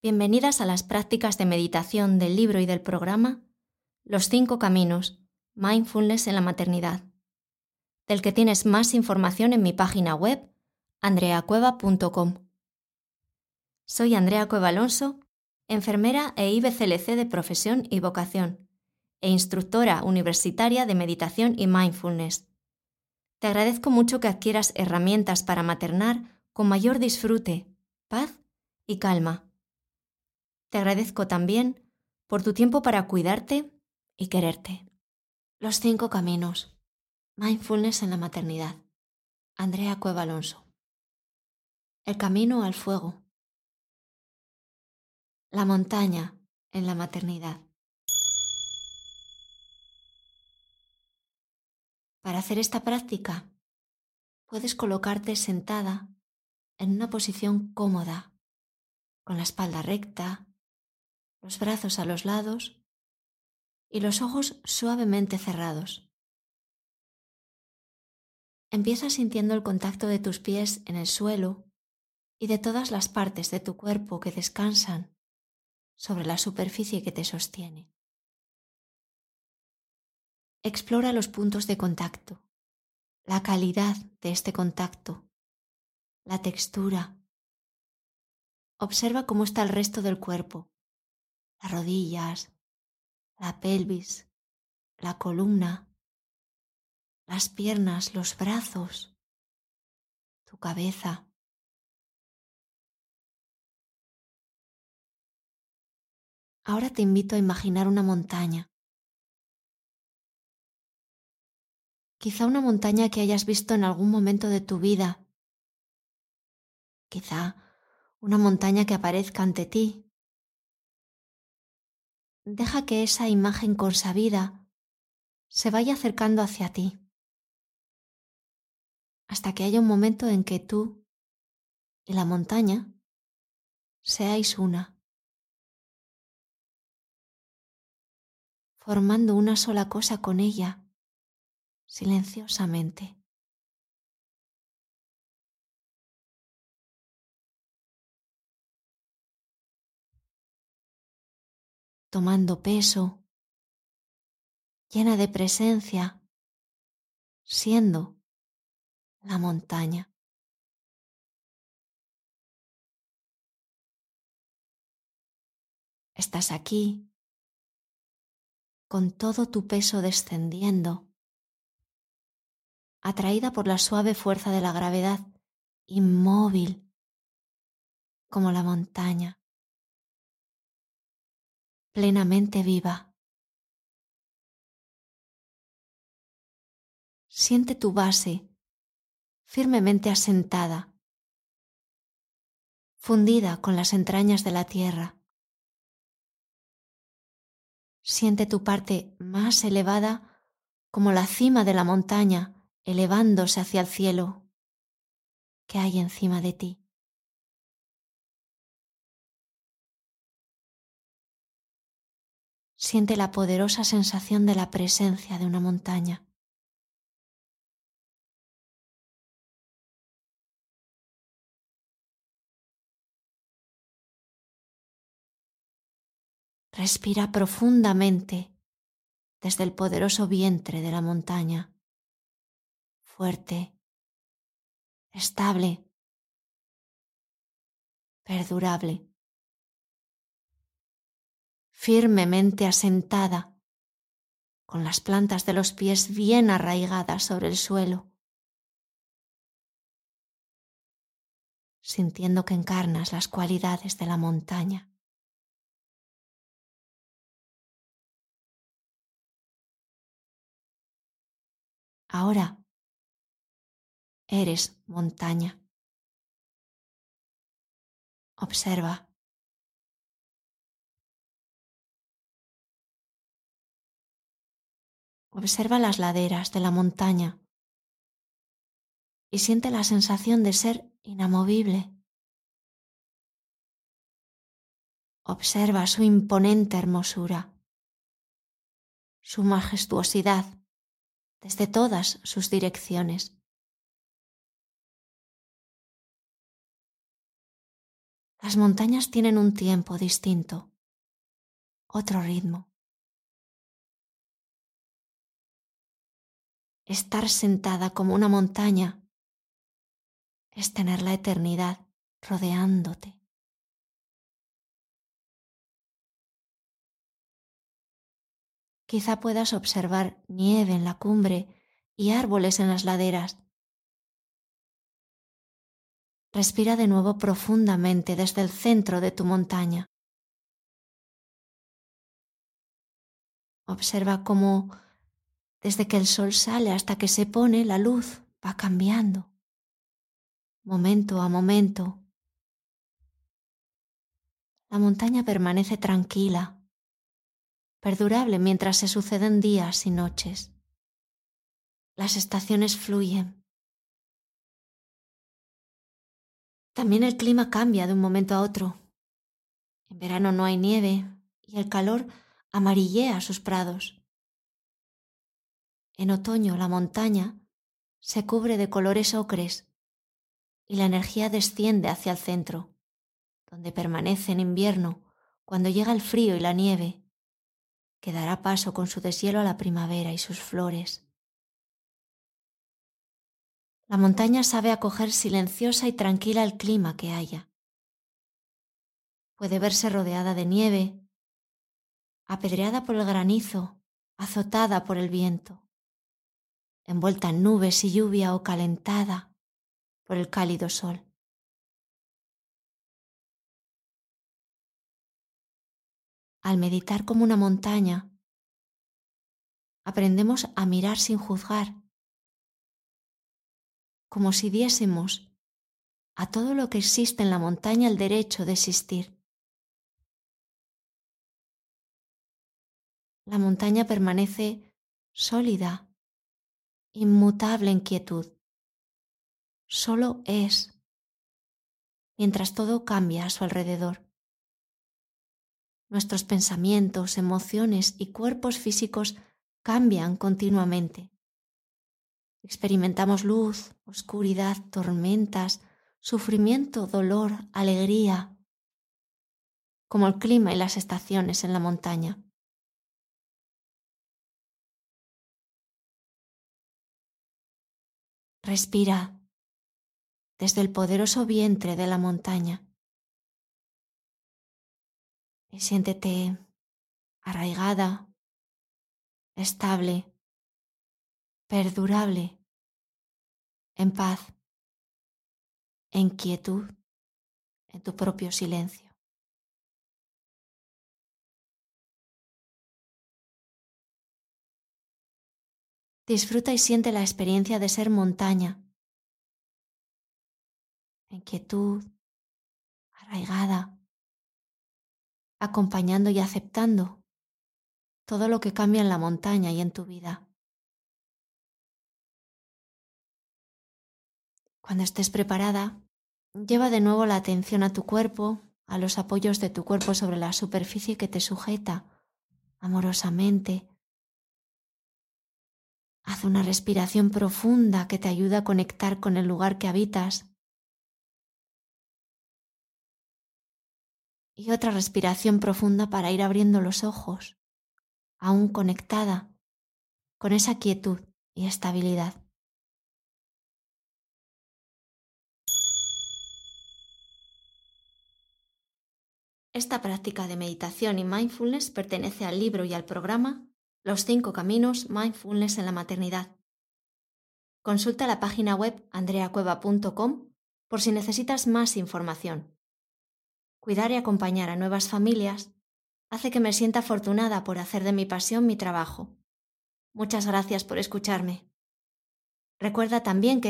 Bienvenidas a las prácticas de meditación del libro y del programa Los cinco caminos, Mindfulness en la maternidad, del que tienes más información en mi página web andreacueva.com. Soy Andrea Cueva Alonso, enfermera e IBCLC de profesión y vocación, e instructora universitaria de meditación y mindfulness. Te agradezco mucho que adquieras herramientas para maternar con mayor disfrute, paz y calma te agradezco también por tu tiempo para cuidarte y quererte. Los cinco caminos. Mindfulness en la maternidad. Andrea Cueva Alonso. El camino al fuego. La montaña en la maternidad. Para hacer esta práctica, puedes colocarte sentada en una posición cómoda, con la espalda recta, los brazos a los lados y los ojos suavemente cerrados. Empieza sintiendo el contacto de tus pies en el suelo y de todas las partes de tu cuerpo que descansan sobre la superficie que te sostiene. Explora los puntos de contacto, la calidad de este contacto, la textura. Observa cómo está el resto del cuerpo, las rodillas, la pelvis, la columna, las piernas, los brazos, tu cabeza. Ahora te invito a imaginar una montaña. Quizá una montaña que hayas visto en algún momento de tu vida. Quizá una montaña que aparezca ante ti deja que esa imagen consabida se vaya acercando hacia ti, hasta que haya un momento en que tú y la montaña seáis una, formando una sola cosa con ella, silenciosamente. Tomando peso, llena de presencia, siendo la montaña. Estás aquí con todo tu peso descendiendo, atraída por la suave fuerza de la gravedad, inmóvil como la montaña plenamente viva. Siente tu base firmemente asentada, fundida con las entrañas de la tierra. Siente tu parte más elevada como la cima de la montaña elevándose hacia el cielo que hay encima de ti. Siente la poderosa sensación de la presencia de una montaña. Respira profundamente desde el poderoso vientre de la montaña, fuerte, estable, perdurable firmemente asentada, con las plantas de los pies bien arraigadas sobre el suelo, sintiendo que encarnas las cualidades de la montaña. Ahora eres montaña. Observa Observa las laderas de la montaña y siente la sensación de ser inamovible. Observa su imponente hermosura, su majestuosidad desde todas sus direcciones. Las montañas tienen un tiempo distinto, otro ritmo. Estar sentada como una montaña es tener la eternidad rodeándote. Quizá puedas observar nieve en la cumbre y árboles en las laderas. Respira de nuevo profundamente desde el centro de tu montaña. Observa cómo desde que el sol sale hasta que se pone la luz va cambiando, momento a momento. La montaña permanece tranquila, perdurable mientras se suceden días y noches. Las estaciones fluyen. También el clima cambia de un momento a otro. En verano no hay nieve y el calor amarillea sus prados. En otoño la montaña se cubre de colores ocres y la energía desciende hacia el centro, donde permanece en invierno cuando llega el frío y la nieve que dará paso con su deshielo a la primavera y sus flores. La montaña sabe acoger silenciosa y tranquila el clima que haya. Puede verse rodeada de nieve, apedreada por el granizo, azotada por el viento, envuelta en nubes y lluvia o calentada por el cálido sol. al meditar como una montaña, aprendemos a mirar sin juzgar, como si diésemos a todo lo que existe en la montaña el derecho de existir. La montaña permanece sólida, inmutable en quietud. Solo es, mientras todo cambia a su alrededor. Nuestros pensamientos, emociones y cuerpos físicos cambian continuamente. Experimentamos luz, oscuridad, tormentas, sufrimiento, dolor, alegría, como el clima y las estaciones en la montaña. Respira desde el poderoso vientre de la montaña y siéntete arraigada, estable, perdurable, en paz, en quietud, en tu propio silencio. Disfruta y siente la experiencia de ser montaña, en quietud, arraigada, acompañando y aceptando todo lo que cambia en la montaña y en tu vida. Cuando estés preparada, lleva de nuevo la atención a tu cuerpo, a los apoyos de tu cuerpo sobre la superficie que te sujeta amorosamente. Haz una respiración profunda que te ayuda a conectar con el lugar que habitas y otra respiración profunda para ir abriendo los ojos, aún conectada con esa quietud y estabilidad. Esta práctica de meditación y mindfulness pertenece al libro y al programa Los cinco caminos Mindfulness en la maternidad. Consulta la página web andreacueva.com por si necesitas más información. Cuidar y acompañar a nuevas familias hace que me sienta afortunada por hacer de mi pasión mi trabajo. Muchas gracias por escucharme. Recuerda también que